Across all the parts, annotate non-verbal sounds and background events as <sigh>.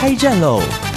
开战喽。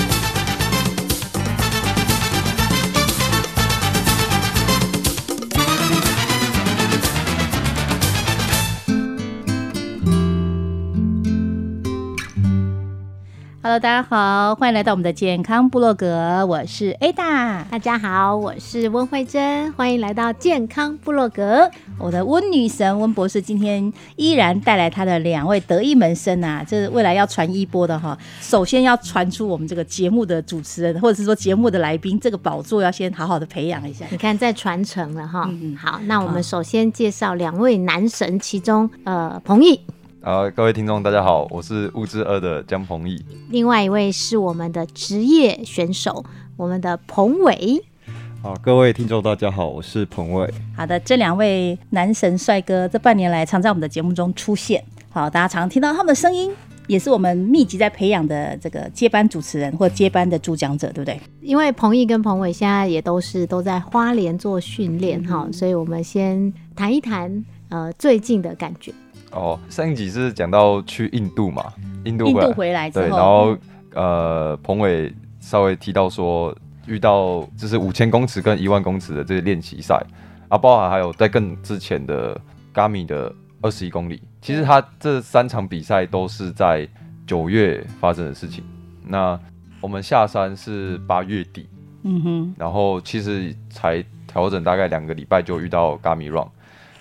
！Hello，大家好，欢迎来到我们的健康部落格，我是 Ada。大家好，我是温慧珍，欢迎来到健康部落格。我的温女神温博士今天依然带来她的两位得意门生啊，这是未来要传一波的哈。首先要传出我们这个节目的主持人，或者是说节目的来宾，这个宝座要先好好的培养一下。你看，在传承了哈。好，那我们首先介绍两位男神，其中呃，彭毅。好，各位听众，大家好，我是物质二的江鹏毅。另外一位是我们的职业选手，我们的彭伟。好，各位听众，大家好，我是彭伟。好的，这两位男神帅哥，这半年来常在我们的节目中出现。好，大家常听到他们的声音，也是我们密集在培养的这个接班主持人或接班的主讲者，对不对？因为彭毅跟彭伟现在也都是都在花莲做训练哈，所以我们先谈一谈呃最近的感觉。哦，上一集是讲到去印度嘛，印度印度回来。对，然后呃，彭伟稍微提到说遇到就是五千公尺跟一万公尺的这个练习赛啊，包含还有在更之前的 Gami 的二十一公里，其实他这三场比赛都是在九月发生的事情。那我们下山是八月底，嗯哼，然后其实才调整大概两个礼拜就遇到 Gami Run，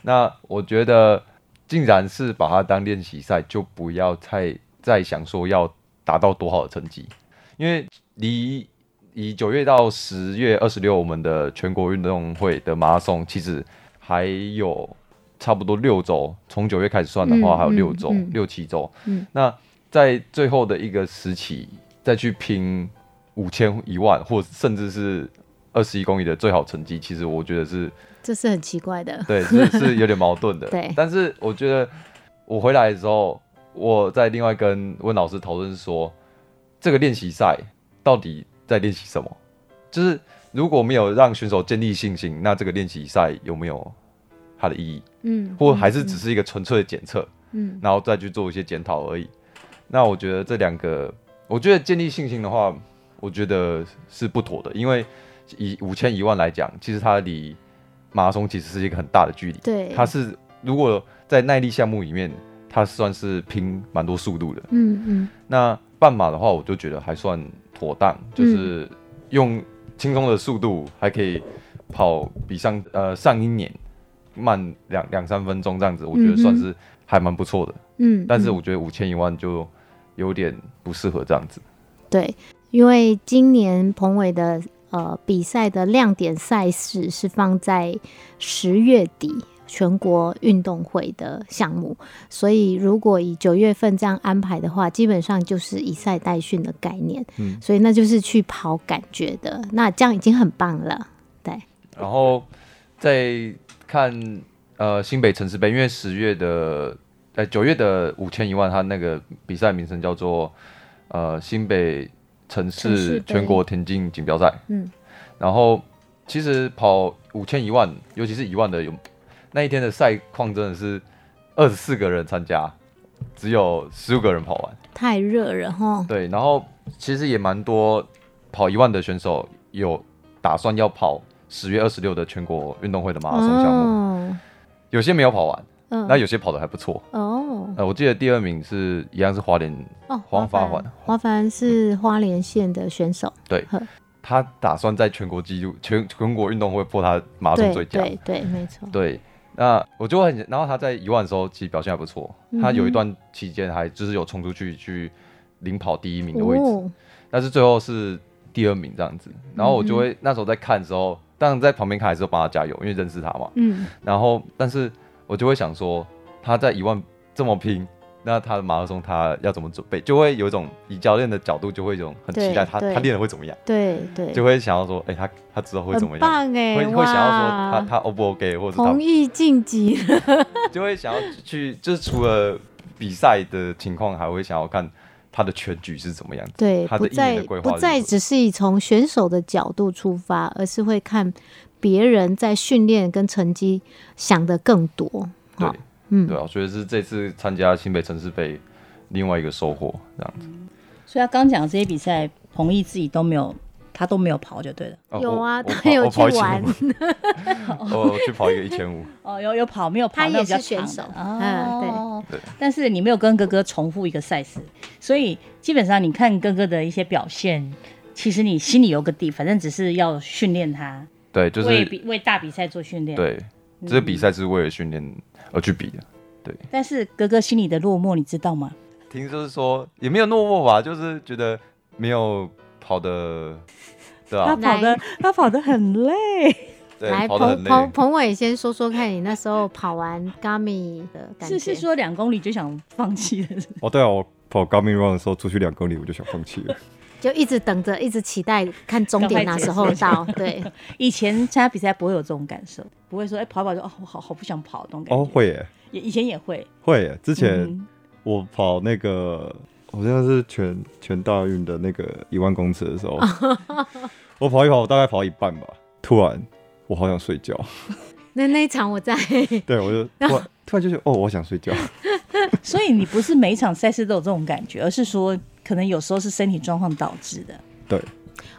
那我觉得。竟然是把它当练习赛，就不要太再想说要达到多好的成绩，因为离以九月到十月二十六，我们的全国运动会的马拉松其实还有差不多六周，从九月开始算的话，还有六周六七周。那在最后的一个时期再去拼五千一万，或甚至是二十一公里的最好成绩，其实我觉得是。这是很奇怪的，对，是是有点矛盾的。<laughs> 对，但是我觉得我回来的时候，我在另外跟温老师讨论说，这个练习赛到底在练习什么？就是如果没有让选手建立信心，那这个练习赛有没有它的意义？嗯，或还是只是一个纯粹的检测？嗯，然后再去做一些检讨而已。那我觉得这两个，我觉得建立信心的话，我觉得是不妥的，因为以五千一万来讲，其实它离马拉松其实是一个很大的距离，对，它是如果在耐力项目里面，它算是拼蛮多速度的，嗯嗯。那半马的话，我就觉得还算妥当，就是用轻松的速度还可以跑比上呃上一年慢两两三分钟这样子，我觉得算是还蛮不错的，嗯。但是我觉得五千一万就有点不适合这样子，对，因为今年彭伟的。呃，比赛的亮点赛事是放在十月底全国运动会的项目，所以如果以九月份这样安排的话，基本上就是以赛代训的概念，嗯，所以那就是去跑感觉的，那这样已经很棒了，对。然后再看呃新北城市杯，因为十月的呃九月的五千一万，它那个比赛名称叫做呃新北。城市全国田径锦标赛，嗯，然后其实跑五千一万，尤其是一万的，有那一天的赛况真的是二十四个人参加，只有十五个人跑完，太热了哈。对，然后其实也蛮多跑一万的选手有打算要跑十月二十六的全国运动会的马拉松项目，有些没有跑完。那有些跑的还不错哦。呃，我记得第二名是一样是花莲哦，黄发环。华凡是花莲县的选手。对，他打算在全国纪录全全国运动会破他马拉松最佳。对对，没错。对，那我就很，然后他在一万的时候其实表现还不错。他有一段期间还就是有冲出去去领跑第一名的位置，但是最后是第二名这样子。然后我就会那时候在看的时候，当然在旁边看还是帮他加油，因为认识他嘛。嗯。然后，但是。我就会想说，他在一万这么拼，那他的马拉松他要怎么准备，就会有一种以教练的角度，就会有一种很期待他他练的会怎么样，对对，就会想要说，哎、他他之后会怎么很样，棒哎，会会想要说他他 O 不 OK，或者他同意晋级，<laughs> 就会想要去，就是除了比赛的情况，还会想要看他的全局是怎么样子，对，他的一年不再的规划不再只是以从选手的角度出发，而是会看别人在训练跟成绩想的更多。对，嗯对啊，我觉得是这次参加新北城市杯另外一个收获，这样子。所以他刚讲的这些比赛，彭毅自己都没有，他都没有跑就对了。哦有啊他有去玩1500 <laughs> 我我去跑一个一千五，哦，有有跑没有跑？他也选手长的嗯哦，对对但是你没有跟哥哥重复一个赛事，所以基本上你看哥哥的一些表现，其实你心里有个底，反正只是要训练他，对，就是为是比为大比赛做训练。，对，这个比赛是为了训练而去比的。对但是哥哥心里的落寞，你知道吗？听就是说也没有落寞吧，就是觉得没有跑的，对他啊，跑的他跑的很累，<laughs> 对，来，跑的很彭彭。彭伟先说说看你那时候跑完 Gummy 的感觉。是是说两公里就想放弃了是是哦，对啊，我跑 Garmin Run 的时候，出去两公里我就想放弃了。就一直等着，一直期待看终点哪时候到。对，<laughs> 以前参加比赛不会有这种感受，不会说哎、跑跑就哦我好好不想跑那种感觉。哦，会耶，也以前也会。会耶。之前嗯我跑那个好像是全全大运的那个一万公尺的时候，<laughs> 我跑一跑，我大概跑一半吧，突然我好想睡觉，<laughs> 那那一场我在，对我就突然突然就觉得哦，我想睡觉。所以你不是每一场赛事都有这种感觉，而是说可能有时候是身体状况导致的。对，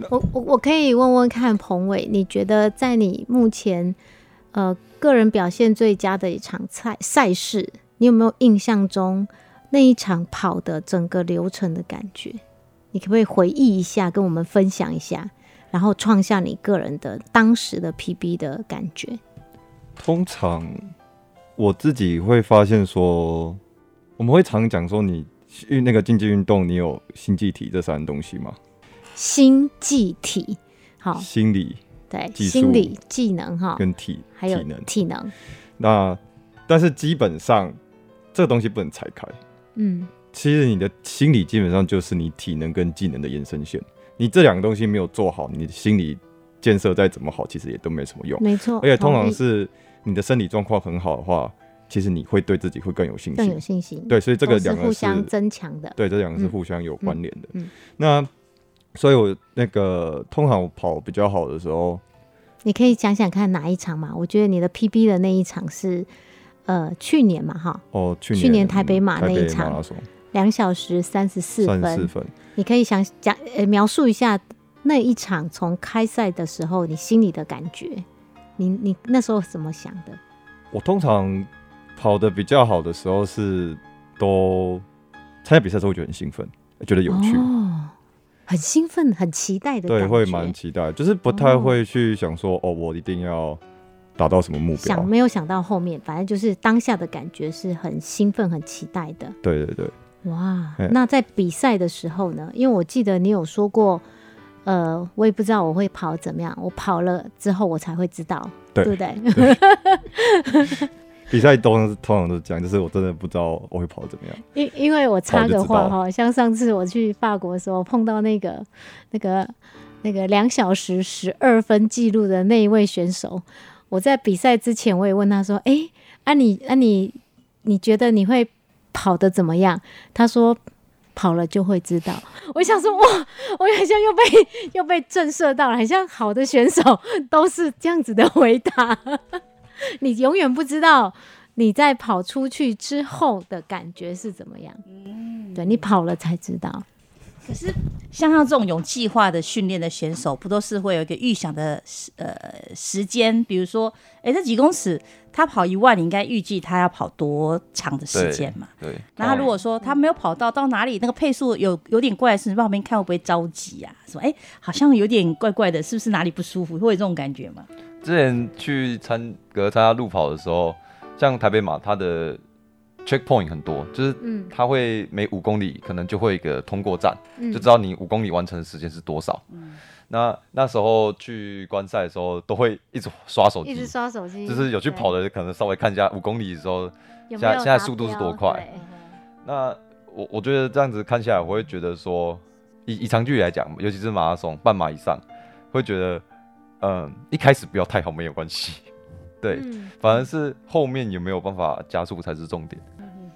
我我我可以问问看彭伟，你觉得在你目前呃个人表现最佳的一场赛赛事，你有没有印象中那一场跑的整个流程的感觉？你可不可以回忆一下，跟我们分享一下，然后创下你个人的当时的 PB 的感觉？通常我自己会发现说，我们会常讲说你运那个竞技运动，你有心技体这三样东西吗？心技体，好，心理对，心理技能哈，跟体还有体能。体能，那但是基本上这个东西不能拆开。嗯，其实你的心理基本上就是你体能跟技能的延伸线。你这两个东西没有做好，你的心理建设再怎么好，其实也都没什么用。没错，而且通常是你的身体状况很好的话，其实你会对自己会更有信心更有。信心，对，所以这个两个是互相增强的，对，这两个是嗯互相有关联的。嗯嗯那所以我那个通常我跑比较好的时候，你可以想想看哪一场嘛？我觉得你的 PB 的那一场是呃去年嘛哈，哦，去年去年台北马那一场两小时三十四分，三十四分，你可以想讲呃描述一下那一场从开赛的时候你心里的感觉，你你那时候怎么想的？我通常跑的比较好的时候是都参加比赛的时候会觉得很兴奋，觉得有趣，哦，很兴奋，很期待的感对，觉，会蛮期待，就是不太哦会去想说哦，我一定要达到什么目标想。没有想到后面，反正就是当下的感觉是很兴奋、很期待的。对对对，哇，那在比赛的时候呢？因为我记得你有说过，呃，我也不知道我会跑怎么样，我跑了之后我才会知道，对不对？<laughs> 比赛通常是通常都是这样，就是我真的不知道我会跑得怎么样。因因为我插个话哈，像上次我去法国的时候碰到那个那个那个两小时十二分记录的那一位选手，我在比赛之前我也问他说：“哎、啊你啊你你觉得你会跑的怎么样？”他说。跑了就会知道。我想说，哇，我好像又被又被震慑到了，好像好的选手都是这样子的回答。你永远不知道你在跑出去之后的感觉是怎么样。对你跑了才知道。可是像像这种有计划的训练的选手，不都是会有一个预想的时呃时间？比如说，哎，这几公尺他跑一万，你应该预计他要跑多长的时间嘛？对。那他如果说他没有跑到到哪里，那个配速有有点怪的事，你旁边看会不会着急啊？说哎，好像有点怪怪的，是不是哪里不舒服？会有这种感觉吗？之前去参格参加路跑的时候，像台北马，它的 checkpoint 很多，就是嗯。它会每五公里可能就会一个通过站，嗯。就知道你五公里完成的时间是多少。那那时候去观赛的时候，都会一直刷手机。一直，刷手机，就是有去跑的可能稍微看一下五公里的时候，现在现在速度是多快。那我我觉得这样子看下来，我会觉得说，以以长距离来讲，尤其是马拉松半马以上，会觉得，嗯，一开始不要太好没有关系，对，嗯反而是后面有没有办法加速才是重点。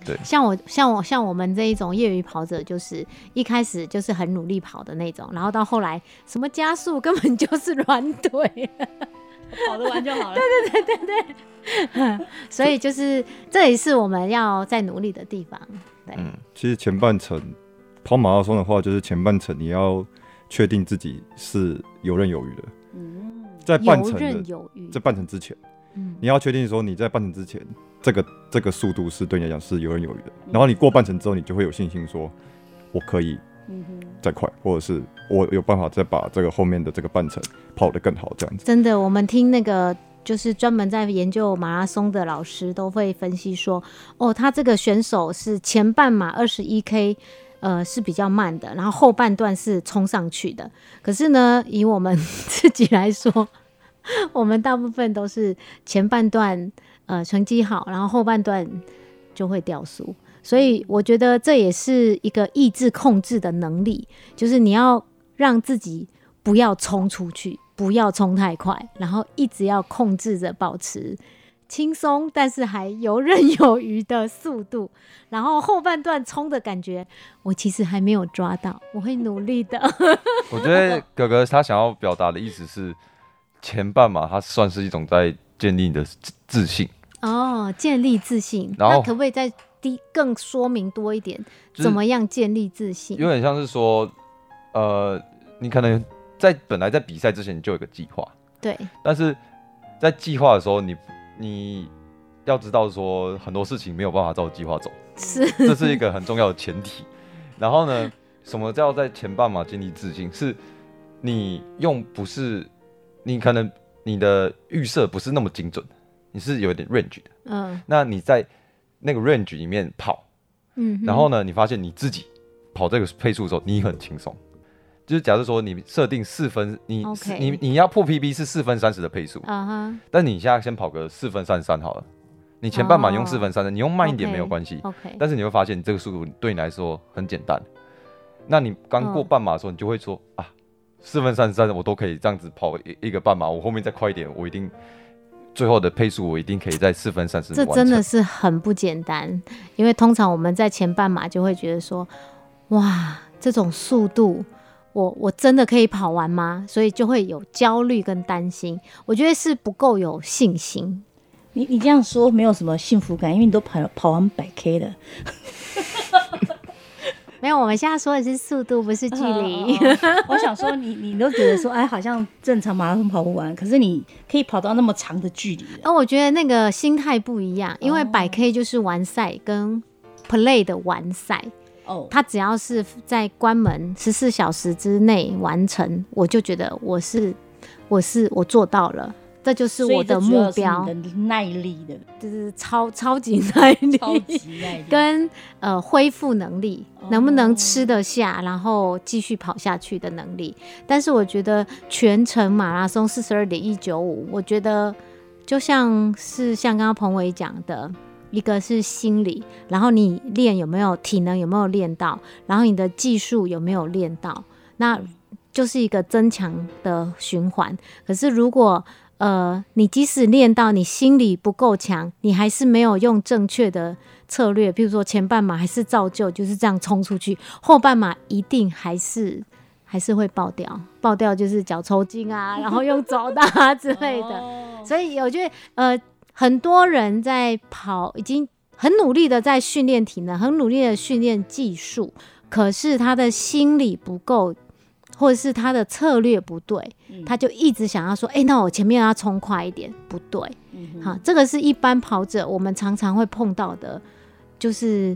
对像我像我像我们这一种业余跑者，就是一开始就是很努力跑的那种，然后到后来什么加速根本就是软腿，跑得完就好了 <laughs> 对对对对。所以就是这也是我们要在努力的地方。对，嗯，其实前半程跑马拉松的话，就是前半程你要确定自己是游刃有余的，嗯，在半程的刃有余在。半程之前，嗯你要确定说你在半程之前，这个这个速度是对你来讲是游刃有余的。嗯然后你过半程之后，你就会有信心说，我可以嗯，再快，或者是我有办法再把这个后面的这个半程跑得更好，这样子。真的，我们听那个就是专门在研究马拉松的老师都会分析说，哦，他这个选手是前半马二十一 K。呃，是比较慢的，然后后半段是冲上去的。可是呢，以我们 <laughs> 自己来说，<laughs> 我们大部分都是前半段呃成绩好，然后后半段就会掉速。所以我觉得这也是一个意志控制的能力，就是你要让自己不要冲出去，不要冲太快，然后一直要控制着保持轻松，但是还游刃有余的速度。然后后半段冲的感觉，我其实还没有抓到，我会努力的。我觉得哥哥他想要表达的意思是，前半马它算是一种在建立你的自自信，哦，建立自信，然后那可不可以再低更说明多一点，就是怎么样建立自信？有点像是说，呃，你可能在本来在比赛之前你就有个计划，对，但是在计划的时候你，你要知道说很多事情没有办法照计划走，是这是一个很重要的前提。然后呢，什么叫在前半马建立自信？是你用不是你可能你的预设不是那么精准，你是有点 range 的。嗯那你在那个 range 里面跑，嗯，然后呢，你发现你自己跑这个配速的时候，你很轻松。就是假如说你设定四分，你你你要破 PB 是四分三十的配速，啊哈但你现在先跑个四分三十三好了。你前半马用哦四分三十，你用慢一点没有关系。，OK，但是你会发现，你这个速度对你来说很简单。那你刚过嗯半马的时候，你就会说、啊，四分三十三我都可以这样子跑一一个半马，我后面再快一点，我一定最后的配速我一定可以在四分三十这真的是很不简单，因为通常我们在前半马就会觉得说，哇，这种速度，我我真的可以跑完吗？所以就会有焦虑跟担心。我觉得是不够有信心。你你这样说没有什么幸福感，因为你都跑跑完百 K 了。<laughs> 没有，我们现在说的是速度，不是距离。哦哦哦我想说你，你都觉得说，哎，好像正常马拉松跑不完，可是你可以跑到那么长的距离了。而我觉得那个心态不一样，因为哦百 K 就是完赛跟 play 的完赛，哦，他只要是在关门十四小时之内完成，我就觉得我是我是我做到了，这就是我的目标，你的耐力的，就是超超级耐力，超级耐力。跟呃恢复能力，哦能不能吃得下，然后继续跑下去的能力。但是我觉得全程马拉松四十二点一九五，我觉得就像是像刚刚彭伟讲的。一个是心理，然后你练有没有体能有没有练到，然后你的技术有没有练到，那就是一个增强的循环。可是如果呃你即使练到你心理不够强，你还是没有用正确的策略，比如说前半马还是照旧就是这样冲出去，后半马一定还是 <laughs> 还是会爆掉，爆掉就是脚抽筋啊，然后用走的啊之类的。哦所以我觉得呃，很多人在跑，已经很努力的在训练体能，很努力的训练技术，可是他的心理不够。或者是他的策略不对，嗯他就一直想要说：“哎、那我前面要冲快一点。”不对，好，这个是一般跑者我们常常会碰到的，就是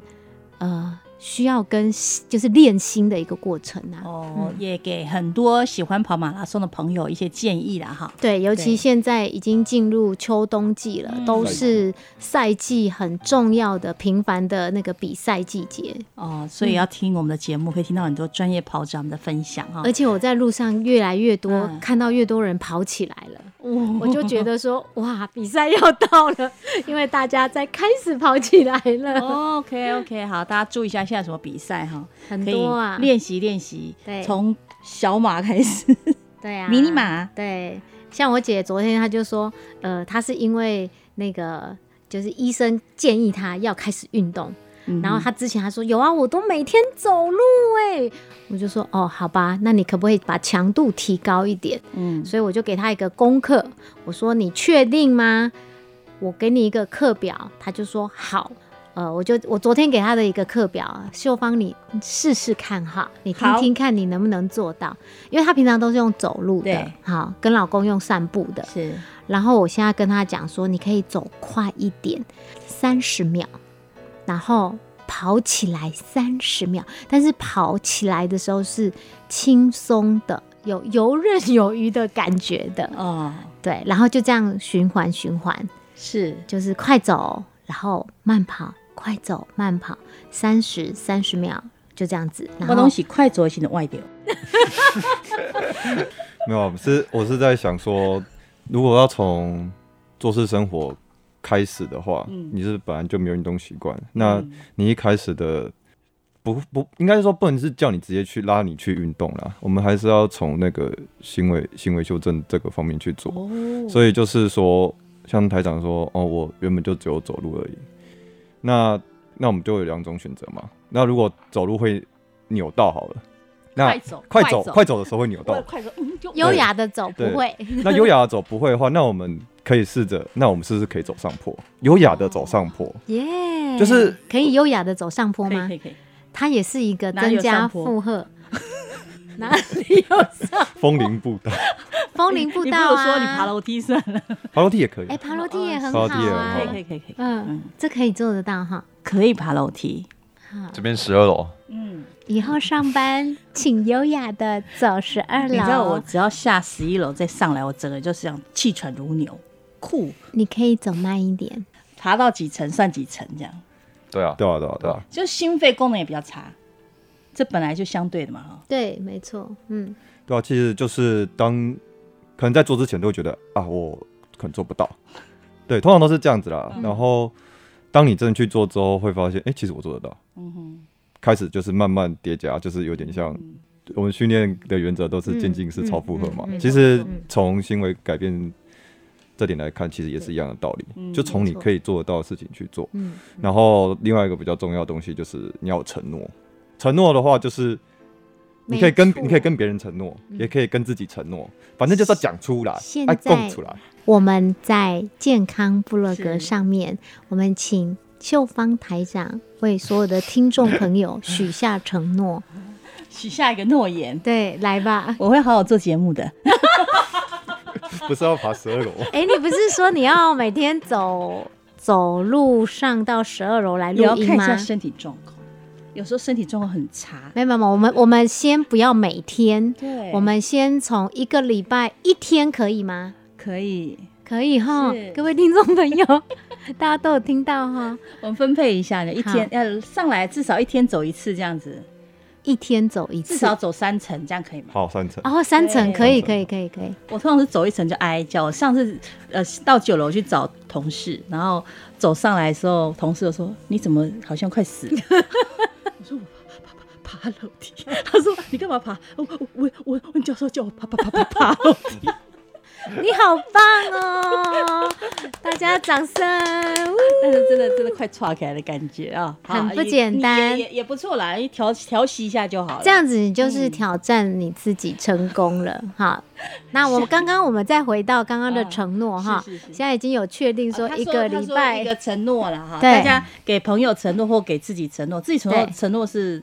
呃需要跟就是练心的一个过程啊。哦，也给很多喜欢跑马拉松的朋友一些建议啦哈。对，尤其现在已经进入秋冬季了，嗯都是赛季很重要的、频繁的那个比赛季节。哦，所以要听我们的节目，可以听到很多专业跑者们的分享哈而。且我在路上越来越多、嗯看到越多人跑起来了，我就觉得说，<laughs> 哇，比赛要到了，因为大家在开始跑起来了，OK OK，好，大家注意一下现在什么比赛哈，很多啊，练习练习，对。从小马开始，对啊，迷你马，对，像我姐昨天她就说，呃，她是因为那个就是医生建议她要开始运动，嗯然后他之前还说有啊，我都每天走路哎，我就说哦，好吧，那你可不可以把强度提高一点？嗯，所以我就给他一个功课，我说你确定吗？我给你一个课表，他就说好。呃，我就我昨天给他的一个课表，秀芳你试试看哈，你听听看你能不能做到，因为他平常都是用走路的，好，跟老公用散步的。是然后我现在跟他讲说，你可以走快一点，三十秒，然后跑起来三十秒，但是跑起来的时候是轻松的，有游刃有余的感觉的，哦，对，然后就这样循环循环，是。就是快走，然后慢跑，快走慢跑，三十三十秒，就这样子，然后东西快走型的外表，<laughs> 没有，是我是在想说，如果要从做事生活开始的话，嗯。你是本来就没有运动习惯，那你一开始的不不应该说不能是叫你直接去拉你去运动啦，我们还是要从那个行为行为修正这个方面去做。哦，所以就是说，像台长说，哦，我原本就只有走路而已。那那我们就有两种选择嘛。那如果走路会扭到好了，那快走。快快走。走快走的时候会扭到。快走，优雅的走不会，那优雅的走不会的话，那我们可以试着，那我们是不是可以走上坡？优雅的走上坡，耶，就是可以优雅的走上坡吗可以可？以可以，它也是一个增加负荷。哪里有上 <laughs> 风铃步道，风铃步道啊？你爬楼梯算了，爬楼梯也可以。哎，爬楼梯也很爬好楼梯也很好啊可以。可以可以可以，嗯嗯，这可以做得到哈。可以爬楼梯，好，这边十二楼，嗯，以后上班请优雅的走十二楼。你知道我只要下十一楼再上来，我整个就是这样气喘如牛，酷，你可以走慢一点。爬到几层算几层这样，对啊，对啊，对啊，对啊就心肺功能也比较差，这本来就相对的嘛哈，对，没错。嗯，对啊，其实就是当可能在做之前都会觉得啊，我可能做不到。对，通常都是这样子啦。嗯然后当你真的去做之后，会发现，哎、其实我做得到。嗯哼，开始就是慢慢叠加，就是有点像嗯我们训练的原则都是渐进式超负荷嘛。嗯嗯嗯其实嗯从行为改变这点来看，其实也是一样的道理。嗯就从你可以做得到的事情去做。嗯然后另外一个比较重要的东西就是你要有承诺。承诺的话就是。你可以跟你可以跟别人承诺，也可以跟自己承诺，反正就是要讲出来现，要在供出来。我们在健康部落格是上面，我们请秀芳台长为所有的听众朋友 <laughs> 许下承诺。许下一个诺言，对，来吧。我会好好做节目的，<laughs> <laughs> 不是要爬十二楼，<laughs> 哎，你不是说你要每天走走路上到十二楼来录音吗？看一下身体状况，有时候身体状况很差，没有没有，我们我们先不要每天，对。我们先从一个礼拜一天可以吗？可以，可以哈，各位听众朋友，<laughs> 大家都有听到哈，我们分配一下呢，一天要上来至少一天走一次这样子，一天走一次，至少走三层，这样可以吗？好三层。哦，三层可以可以可以可以，我通常是走一层就哀哀叫。我上次呃到九楼去找同事，然后走上来的时候，同事就说：“你怎么好像快死了？” <laughs> 我说：“我爬爬爬爬楼梯。” <laughs> 他说：“你干嘛爬？”我我我我我教授叫我爬爬爬爬爬楼梯。<laughs> <laughs> 你好棒哦！大家掌声。<laughs> 但是真的真的快岔开来的感觉啊，很不简单也也也不错啦，你调调息一下就好了。这样子你就是挑战你自己成功了，哈。那我们刚刚我们再回到刚刚的承诺哈，现在已经有确定说一个礼拜一个承诺了哈，对大家给朋友承诺或给自己承诺，自己承诺承诺是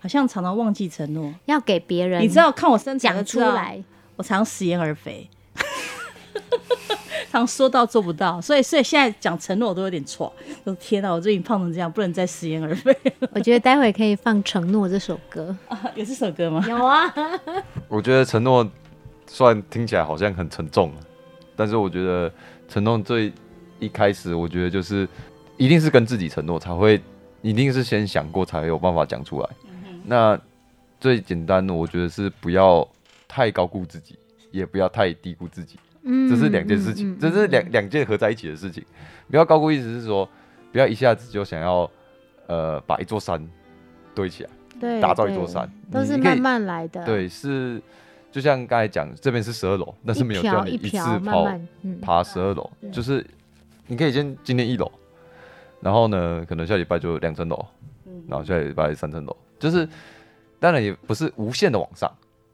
好像常常忘记承诺。要给别人，你知道看我身讲出来，我常食言而肥，<laughs> 常说到做不到，所以所以现在讲承诺我都有点错。我说天哪，我最近胖成这样，不能再食言而肥 <laughs> 我觉得待会可以放《承诺》这首歌。啊！有这首歌吗？有啊，<laughs> 我觉得承诺虽然听起来好像很沉重，但是我觉得承诺最一开始，我觉得就是一定是跟自己承诺才会，一定是先想过才有办法讲出来。那最简单的，我觉得是不要太高估自己，也不要太低估自己。嗯这是两件事情，嗯嗯这是两两件合在一起的事情。不要高估，意思是说，不要一下子就想要呃把一座山堆起来，对打造一座山，都是慢慢来的，对，是就像刚才讲，这边是十二楼，但是没有叫你一一次跑爬十二楼嗯，就是你可以先今天一楼，然后呢，可能下礼拜就两层楼，然后下礼拜三层楼，就是当然也不是无限的往上，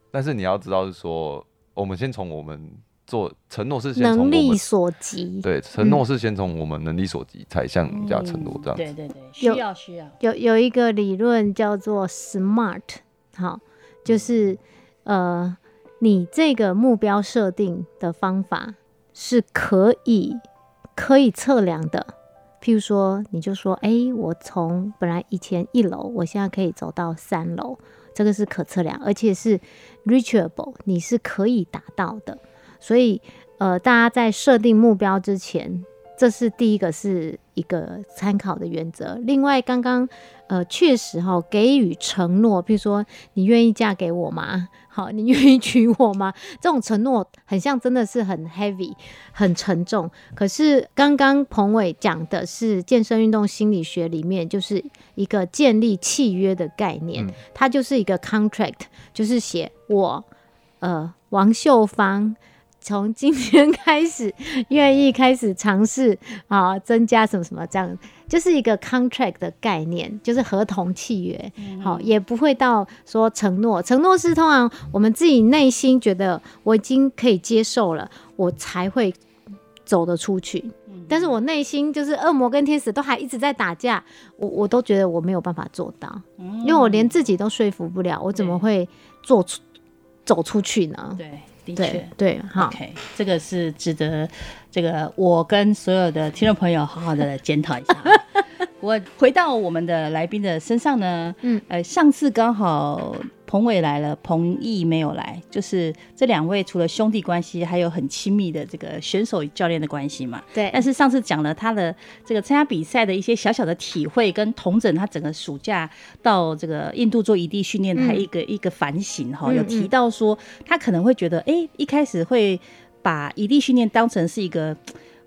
但是你要知道是说，我们先从我们做承诺是先从能力所及。对承诺是先从我们能力所及，才向人家承诺这样子。对对对，需要需要，有有一个理论叫做 SMART，好，就是呃，你这个目标设定的方法是可以可以测量的。譬如说，你就说，哎、我从本来以前一楼，我现在可以走到三楼，这个是可测量，而且是 reachable，你是可以达到的。所以，呃，大家在设定目标之前，这是第一个是一个参考的原则。另外，刚刚呃，确实哈、给予承诺，比如说你愿意嫁给我吗？好，你愿意娶我吗？<laughs> 这种承诺很像真的是很 heavy，很沉重。可是刚刚彭伟讲的是健身运动心理学里面就是一个建立契约的概念，嗯它就是一个 contract，就是写我呃王秀芳。从今天开始，愿意开始尝试啊，增加什么什么这样，就是一个 contract 的概念，就是合同契约。好、也不会到说承诺，承诺是通常我们自己内心觉得我已经可以接受了，我才会走得出去。但是我内心就是恶魔跟天使都还一直在打架，我我都觉得我没有办法做到，因为我连自己都说服不了，我怎么会做出走出去呢？对，的确。对，好。OK，这个是值得这个我跟所有的听众朋友好好的检讨一下。<laughs> 我回到我们的来宾的身上呢，嗯，呃，上次刚好彭伟来了，彭毅没有来，就是这两位除了兄弟关系，还有很亲密的这个选手与教练的关系嘛。对，但是上次讲了他的这个参加比赛的一些小小的体会，跟同整他整个暑假到这个印度做异地训练的他嗯一个、一个反省哈，嗯有提到说他可能会觉得，哎、一开始会把异地训练当成是一个，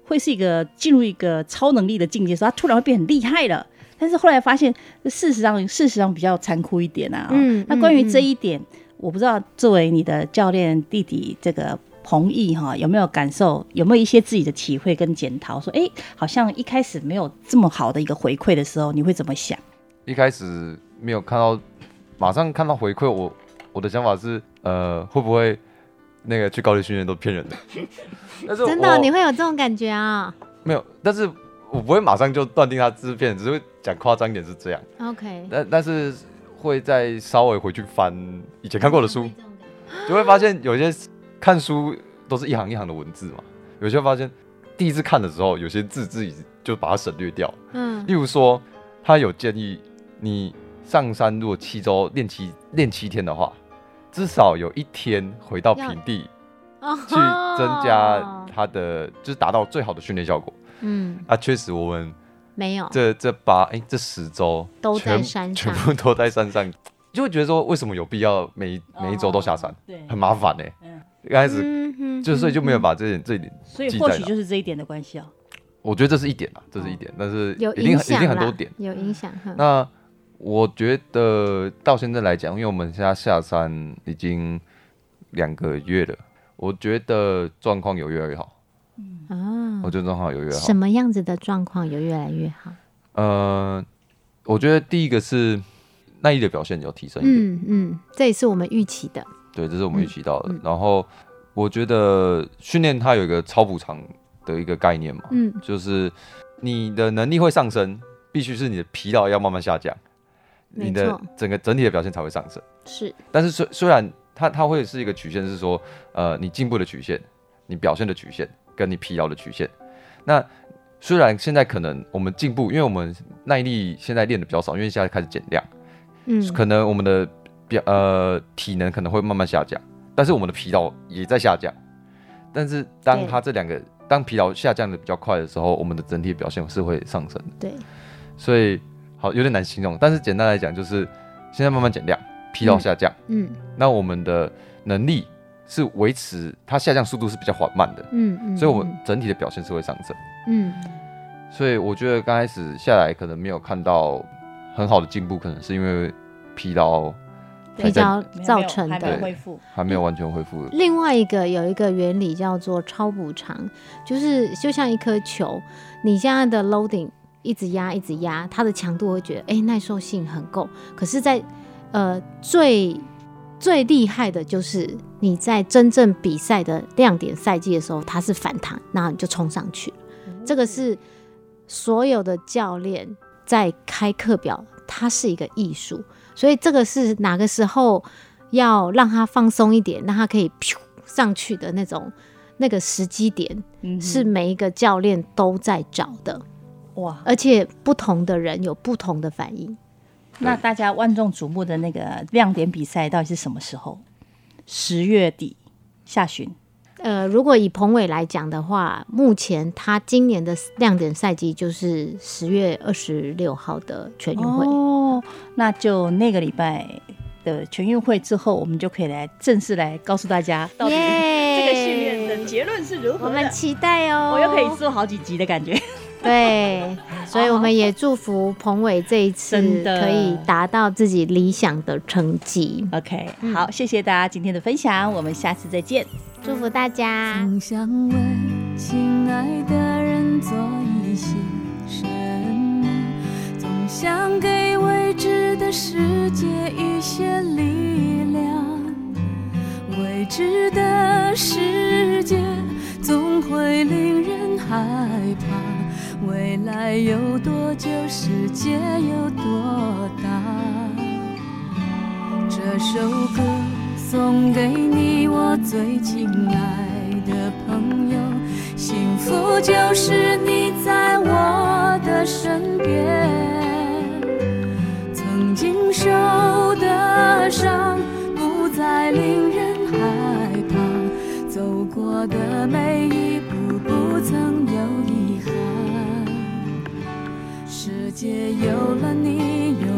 会是一个进入一个超能力的境界，说他突然会变很厉害了。但是后来发现，事实上事实上比较残酷一点啊、哦。嗯那关于嗯这一点，我不知道作为你的教练弟弟这个彭毅哈，有没有感受？有没有一些自己的体会跟检讨？说，哎、好像一开始没有这么好的一个回馈的时候，你会怎么想？一开始没有看到，马上看到回馈，我我的想法是，呃，会不会那个去高级训练都骗人的？<laughs> 但是真的我你会有这种感觉啊没有，但是我不会马上就断定他是骗人，只是会讲夸张一点是这样，？OK，但但是会再稍微回去翻以前看过的书，就会发现有些看书都是一行一行的文字嘛，有些发现第一次看的时候，有些字自己就把它省略掉，嗯。例如说，他有建议你上山如果七周练七练七天的话，至少有一天回到平地哦。去增加他的，就是达到最好的训练效果。嗯啊，确实我们没有这这八哎、这十周都在山上全部都在山上，就会觉得说为什么有必要每一每一周都下山，哦对很麻烦呢、嗯一开始嗯哼就所以就没有嗯把这点这一点，所以或许就是这一点的关系哦。我觉得这是一点啊，这是一点，但是有一定一影响啦定很多点。有影响哈。那我觉得到现在来讲，因为我们现在下山已经两个月了，我觉得状况有越来越好。啊我，觉得状况有越好什。么样子的状况有越来越好？呃，我觉得第一个是耐力的表现有提升一点，嗯嗯，这也是我们预期的。对，这是我们预期到的。嗯嗯然后我觉得训练它有一个超补偿的一个概念嘛，嗯就是你的能力会上升，必须是你的疲劳要慢慢下降，你的整个整体的表现才会上升。是，但是虽虽然它它会是一个曲线，是说呃你进步的曲线，你表现的曲线，跟你疲劳的曲线。那虽然现在可能我们进步，因为我们耐力现在练的比较少，因为现在开始减量，嗯，可能我们的表呃体能可能会慢慢下降，但是我们的疲劳也在下降。但是当对它这两个当疲劳下降的比较快的时候，我们的整体表现是会上升的。对，所以好有点难形容，但是简单来讲就是现在慢慢减量，疲劳下降。嗯那我们的能力是维持它下降速度是比较缓慢的，嗯嗯，所以我们整体的表现是会上升。嗯所以我觉得刚开始下来可能没有看到很好的进步，可能是因为疲劳比较造成还没有的。恢复。还没有完全恢复。另外一个有一个原理叫做超补偿，就是就像一颗球，你现在的 loading 一直压一直压，它的强度会觉得哎、耐受性很够，可是在，呃最最厉害的就是你在真正比赛的亮点赛季的时候，它是反弹，然后你就冲上去了。这个是所有的教练在开课表，它是一个艺术，所以这个是哪个时候要让他放松一点，让他可以上去的那种那个时机点，是每一个教练都在找的，哇，而且不同的人有不同的反应。那大家万众瞩目的那个亮点比赛到底是什么时候？十月底下旬。呃，如果以彭伟来讲的话，目前他今年的亮点赛季就是十月二十六号的全运会。哦，那就那个礼拜的全运会之后，我们就可以来正式来告诉大家，到底这个训练的结论是如何。我们期待哦，我又可以做好几集的感觉。对，所以我们也祝福彭伟这一次可以达到自己理想的成绩，OK，好，谢谢大家今天的分享，我们下次再见。祝福大家。总想为亲爱的人做一些什么，总想给未知的世界一些力量。未知的世界总会令人害怕，未来有多久，世界有多大？这首歌送给你，我最亲爱的朋友。幸福就是你在我的身边，曾经受的伤不再令人害怕，走过的每一步不曾界有了你，有